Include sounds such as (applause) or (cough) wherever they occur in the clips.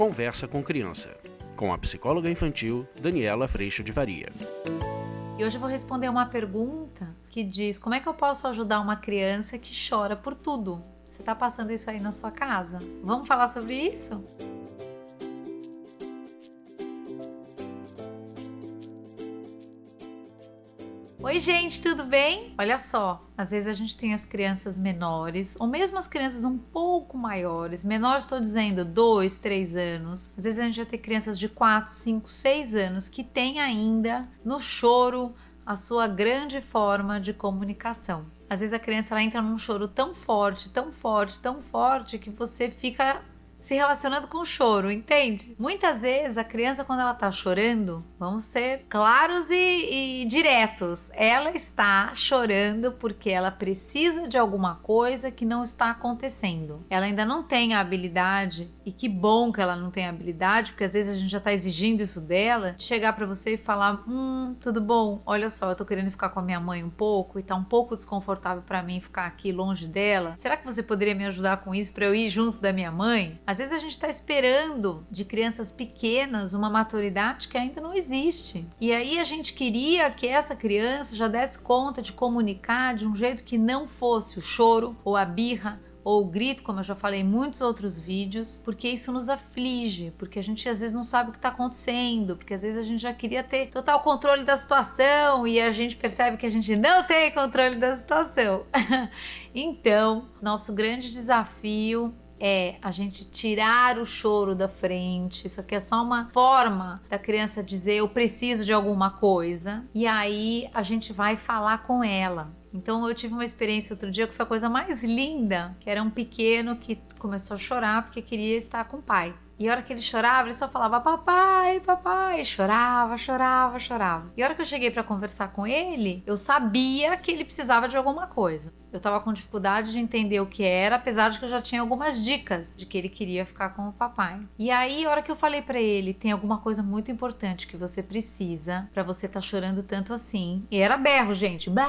Conversa com Criança, com a psicóloga infantil Daniela Freixo de Varia. E hoje eu vou responder uma pergunta que diz: como é que eu posso ajudar uma criança que chora por tudo? Você está passando isso aí na sua casa? Vamos falar sobre isso? Oi, gente, tudo bem? Olha só, às vezes a gente tem as crianças menores, ou mesmo as crianças um pouco maiores, menores estou dizendo 2, 3 anos. Às vezes a gente vai ter crianças de 4, 5, 6 anos que têm ainda no choro a sua grande forma de comunicação. Às vezes a criança ela entra num choro tão forte, tão forte, tão forte que você fica se relacionando com o choro, entende? Muitas vezes a criança, quando ela tá chorando, vamos ser claros e, e, diretos, ela está chorando porque ela precisa de alguma coisa que não está acontecendo. Ela ainda não tem a habilidade, e que bom que ela não tem a habilidade, porque às vezes a gente já tá exigindo isso dela, de chegar para você e falar: Hum, tudo bom, olha só, eu tô querendo ficar com a minha mãe um pouco e tá um pouco desconfortável para mim ficar aqui longe dela. Será que você poderia me ajudar com isso para eu ir junto da minha mãe? Às vezes a gente está esperando de crianças pequenas uma maturidade que ainda não existe. E aí a gente queria que essa criança já desse conta de comunicar de um jeito que não fosse o choro ou a birra ou o grito, como eu já falei em muitos outros vídeos, porque isso nos aflige, porque a gente às vezes não sabe o que está acontecendo, porque às vezes a gente já queria ter total controle da situação e a gente percebe que a gente não tem controle da situação. (laughs) então, nosso grande desafio é a gente tirar o choro da frente. Isso aqui é só uma forma da criança dizer eu preciso de alguma coisa. E aí a gente vai falar com ela. Então eu tive uma experiência outro dia que foi a coisa mais linda, que era um pequeno que começou a chorar porque queria estar com o pai. E a hora que ele chorava, ele só falava papai, papai. Chorava, chorava, chorava. E a hora que eu cheguei para conversar com ele, eu sabia que ele precisava de alguma coisa. Eu tava com dificuldade de entender o que era, apesar de que eu já tinha algumas dicas de que ele queria ficar com o papai. E aí, a hora que eu falei para ele, tem alguma coisa muito importante que você precisa para você tá chorando tanto assim. E era berro, gente. Bé,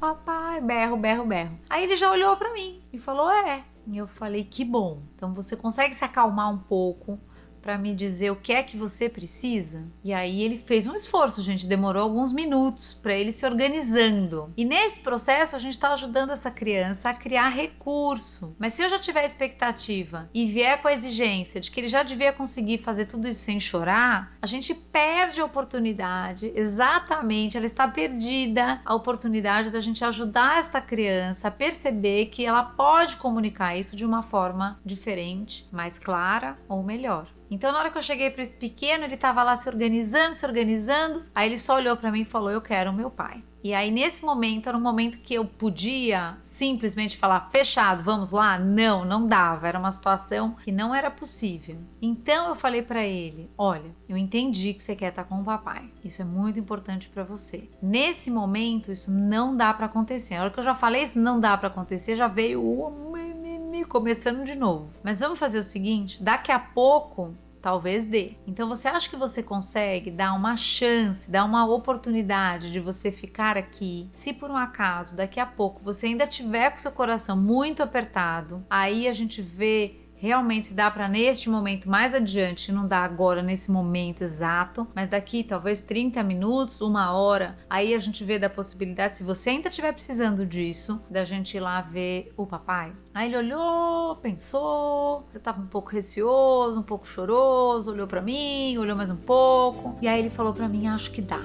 papai, berro, berro, berro. Aí ele já olhou para mim e falou: "É, e eu falei: que bom. Então você consegue se acalmar um pouco para me dizer o que é que você precisa? E aí ele fez um esforço, gente, demorou alguns minutos para ele se organizando. E nesse processo a gente está ajudando essa criança a criar recurso. Mas se eu já tiver expectativa e vier com a exigência de que ele já devia conseguir fazer tudo isso sem chorar, a gente perde a oportunidade, exatamente, ela está perdida a oportunidade da gente ajudar esta criança a perceber que ela pode comunicar isso de uma forma diferente, mais clara ou melhor. Então, na hora que eu cheguei para esse pequeno, ele estava lá se organizando, se organizando. Aí ele só olhou para mim e falou: Eu quero o meu pai. E aí, nesse momento, era um momento que eu podia simplesmente falar fechado, vamos lá? Não, não dava. Era uma situação que não era possível. Então eu falei para ele: Olha, eu entendi que você quer estar com o papai. Isso é muito importante para você. Nesse momento, isso não dá para acontecer. Na hora que eu já falei isso não dá para acontecer, já veio o começando de novo. Mas vamos fazer o seguinte: daqui a pouco talvez dê. Então você acha que você consegue dar uma chance, dar uma oportunidade de você ficar aqui? Se por um acaso daqui a pouco você ainda tiver com seu coração muito apertado, aí a gente vê realmente se dá para neste momento mais adiante, não dá agora nesse momento exato, mas daqui talvez 30 minutos, uma hora, aí a gente vê da possibilidade, se você ainda estiver precisando disso, da gente ir lá ver o papai. Aí ele olhou, pensou, eu tava um pouco receoso, um pouco choroso, olhou para mim, olhou mais um pouco, e aí ele falou para mim, acho que dá.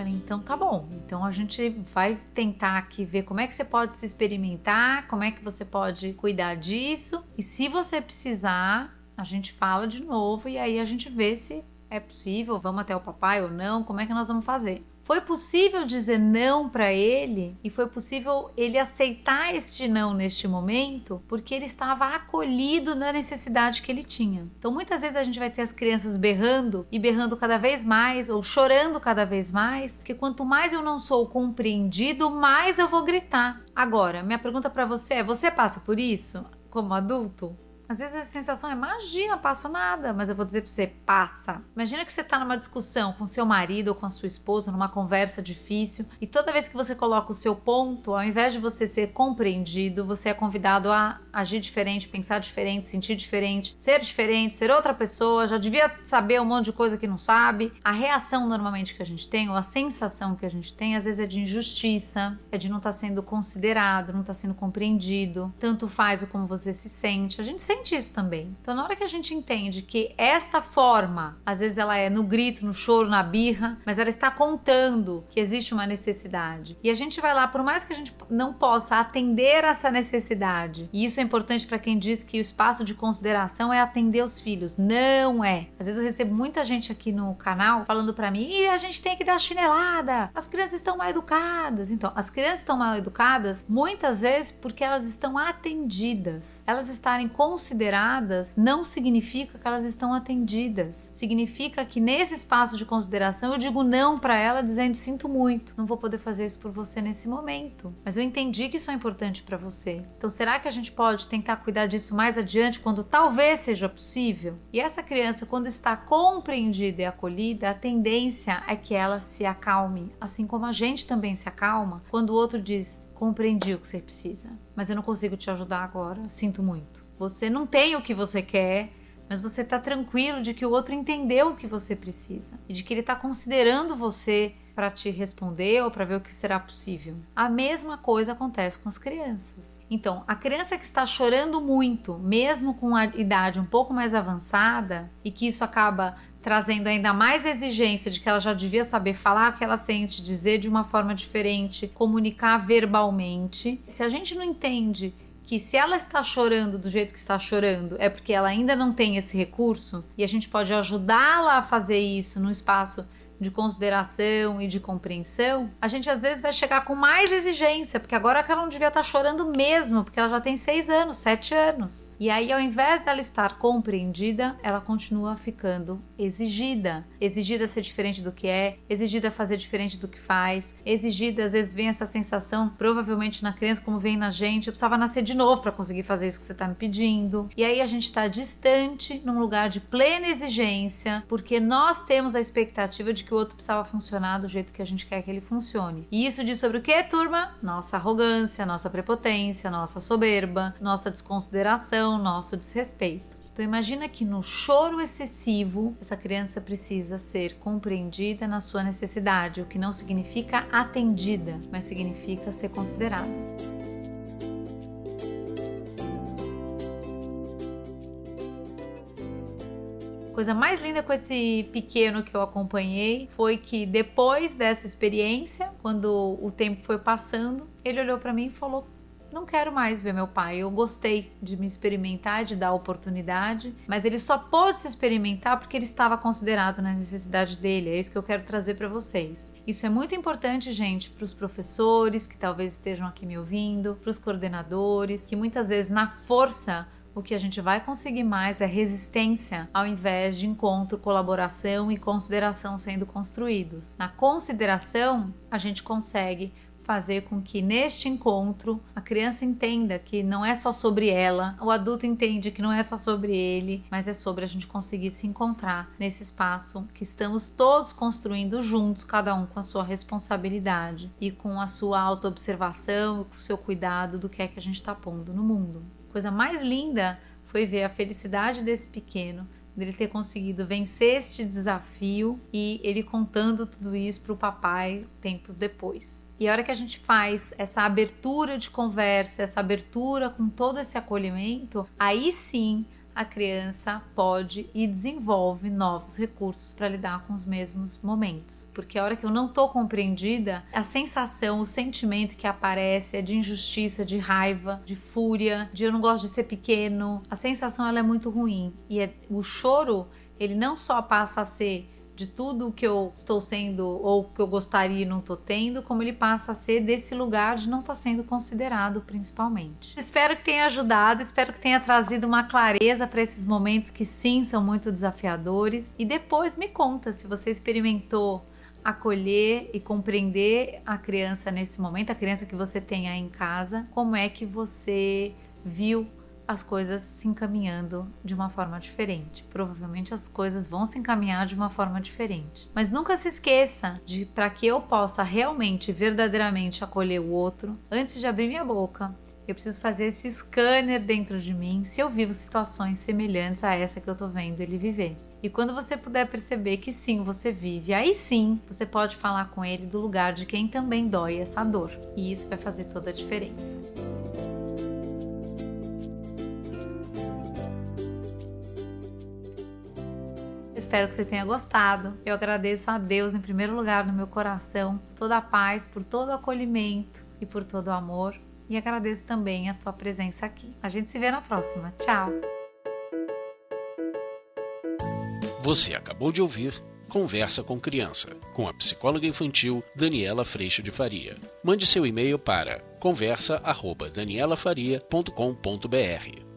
Falei, então tá bom. Então a gente vai tentar aqui ver como é que você pode se experimentar, como é que você pode cuidar disso. E se você precisar, a gente fala de novo e aí a gente vê se é possível, vamos até o papai ou não, como é que nós vamos fazer. Foi possível dizer não para ele e foi possível ele aceitar este não neste momento porque ele estava acolhido na necessidade que ele tinha. Então muitas vezes a gente vai ter as crianças berrando e berrando cada vez mais ou chorando cada vez mais, porque quanto mais eu não sou compreendido, mais eu vou gritar. Agora, minha pergunta para você é: você passa por isso como adulto? Às vezes a sensação é: imagina, passo nada, mas eu vou dizer pra você: passa. Imagina que você tá numa discussão com seu marido ou com a sua esposa, numa conversa difícil, e toda vez que você coloca o seu ponto, ao invés de você ser compreendido, você é convidado a agir diferente, pensar diferente, sentir diferente, ser diferente, ser outra pessoa, já devia saber um monte de coisa que não sabe. A reação normalmente que a gente tem, ou a sensação que a gente tem, às vezes é de injustiça, é de não estar tá sendo considerado, não estar tá sendo compreendido. Tanto faz o como você se sente. A gente sente isso também. Então, na hora que a gente entende que esta forma, às vezes ela é no grito, no choro, na birra, mas ela está contando que existe uma necessidade. E a gente vai lá, por mais que a gente não possa atender essa necessidade, e isso é importante para quem diz que o espaço de consideração é atender os filhos. Não é. Às vezes eu recebo muita gente aqui no canal falando para mim: e a gente tem que dar chinelada, as crianças estão mal educadas. Então, as crianças estão mal educadas muitas vezes porque elas estão atendidas. Elas estarem consideradas não significa que elas estão atendidas. Significa que nesse espaço de consideração eu digo não para ela dizendo sinto muito, não vou poder fazer isso por você nesse momento. Mas eu entendi que isso é importante para você. Então, será que a gente pode tentar cuidar disso mais adiante quando talvez seja possível? E essa criança, quando está compreendida e acolhida, a tendência é que ela se acalme, assim como a gente também se acalma quando o outro diz: compreendi o que você precisa, mas eu não consigo te ajudar agora, sinto muito. Você não tem o que você quer, mas você está tranquilo de que o outro entendeu o que você precisa e de que ele está considerando você para te responder ou para ver o que será possível. A mesma coisa acontece com as crianças. Então, a criança que está chorando muito, mesmo com a idade um pouco mais avançada, e que isso acaba trazendo ainda mais exigência de que ela já devia saber falar o que ela sente, dizer de uma forma diferente, comunicar verbalmente. Se a gente não entende que se ela está chorando do jeito que está chorando é porque ela ainda não tem esse recurso e a gente pode ajudá-la a fazer isso no espaço de consideração e de compreensão, a gente às vezes vai chegar com mais exigência, porque agora que ela não devia estar chorando mesmo, porque ela já tem seis anos, sete anos. E aí, ao invés dela estar compreendida, ela continua ficando exigida. Exigida ser diferente do que é, exigida fazer diferente do que faz, exigida, às vezes vem essa sensação, provavelmente na criança, como vem na gente, eu precisava nascer de novo para conseguir fazer isso que você está me pedindo. E aí a gente está distante, num lugar de plena exigência, porque nós temos a expectativa de que o outro precisava funcionar do jeito que a gente quer que ele funcione. E isso diz sobre o que, turma? Nossa arrogância, nossa prepotência, nossa soberba, nossa desconsideração, nosso desrespeito. Então imagina que no choro excessivo, essa criança precisa ser compreendida na sua necessidade, o que não significa atendida, mas significa ser considerada. Coisa mais linda com esse pequeno que eu acompanhei foi que depois dessa experiência, quando o tempo foi passando, ele olhou para mim e falou: não quero mais ver meu pai. Eu gostei de me experimentar, de dar oportunidade, mas ele só pôde se experimentar porque ele estava considerado na necessidade dele. É isso que eu quero trazer para vocês. Isso é muito importante, gente, para os professores que talvez estejam aqui me ouvindo, para os coordenadores, que muitas vezes na força o que a gente vai conseguir mais é resistência ao invés de encontro, colaboração e consideração sendo construídos. Na consideração, a gente consegue fazer com que neste encontro a criança entenda que não é só sobre ela, o adulto entende que não é só sobre ele, mas é sobre a gente conseguir se encontrar nesse espaço que estamos todos construindo juntos, cada um com a sua responsabilidade e com a sua autoobservação e com o seu cuidado do que é que a gente está pondo no mundo coisa mais linda foi ver a felicidade desse pequeno, dele ter conseguido vencer este desafio e ele contando tudo isso para o papai tempos depois. E a hora que a gente faz essa abertura de conversa, essa abertura com todo esse acolhimento, aí sim a criança pode e desenvolve novos recursos para lidar com os mesmos momentos. Porque a hora que eu não estou compreendida, a sensação, o sentimento que aparece é de injustiça, de raiva, de fúria, de eu não gosto de ser pequeno. A sensação ela é muito ruim e é, o choro ele não só passa a ser de tudo o que eu estou sendo ou que eu gostaria e não estou tendo, como ele passa a ser desse lugar de não estar tá sendo considerado principalmente. Espero que tenha ajudado, espero que tenha trazido uma clareza para esses momentos que sim são muito desafiadores e depois me conta se você experimentou acolher e compreender a criança nesse momento, a criança que você tem aí em casa, como é que você viu as coisas se encaminhando de uma forma diferente. Provavelmente as coisas vão se encaminhar de uma forma diferente. Mas nunca se esqueça de para que eu possa realmente, verdadeiramente acolher o outro, antes de abrir minha boca, eu preciso fazer esse scanner dentro de mim se eu vivo situações semelhantes a essa que eu tô vendo ele viver. E quando você puder perceber que sim, você vive, aí sim você pode falar com ele do lugar de quem também dói essa dor. E isso vai fazer toda a diferença. Espero que você tenha gostado. Eu agradeço a Deus em primeiro lugar no meu coração por toda a paz, por todo o acolhimento e por todo o amor. E agradeço também a tua presença aqui. A gente se vê na próxima. Tchau! Você acabou de ouvir Conversa com Criança, com a psicóloga infantil Daniela Freixo de Faria. Mande seu e-mail para conversa@danielafaria.com.br.